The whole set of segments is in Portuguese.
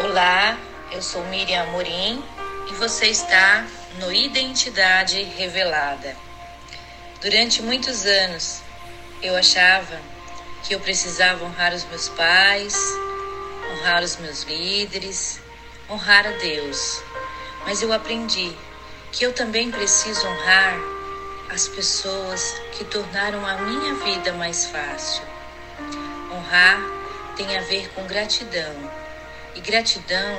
Olá, eu sou Miriam Amorim e você está no Identidade Revelada. Durante muitos anos eu achava que eu precisava honrar os meus pais, honrar os meus líderes, honrar a Deus. Mas eu aprendi que eu também preciso honrar as pessoas que tornaram a minha vida mais fácil. Honrar tem a ver com gratidão, e gratidão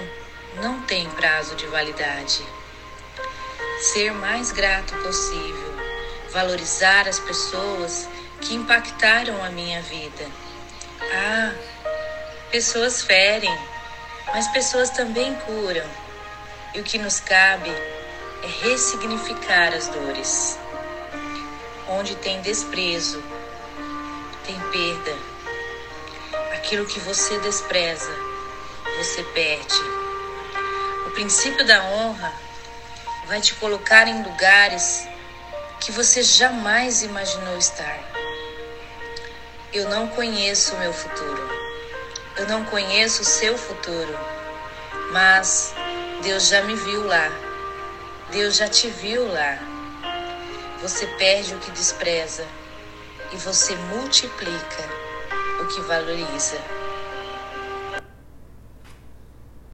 não tem prazo de validade. Ser mais grato possível, valorizar as pessoas que impactaram a minha vida. Ah, pessoas ferem, mas pessoas também curam. E o que nos cabe é ressignificar as dores. Onde tem desprezo, tem perda. Aquilo que você despreza, você perde. O princípio da honra vai te colocar em lugares que você jamais imaginou estar. Eu não conheço o meu futuro. Eu não conheço o seu futuro. Mas Deus já me viu lá. Deus já te viu lá. Você perde o que despreza e você multiplica o que valoriza.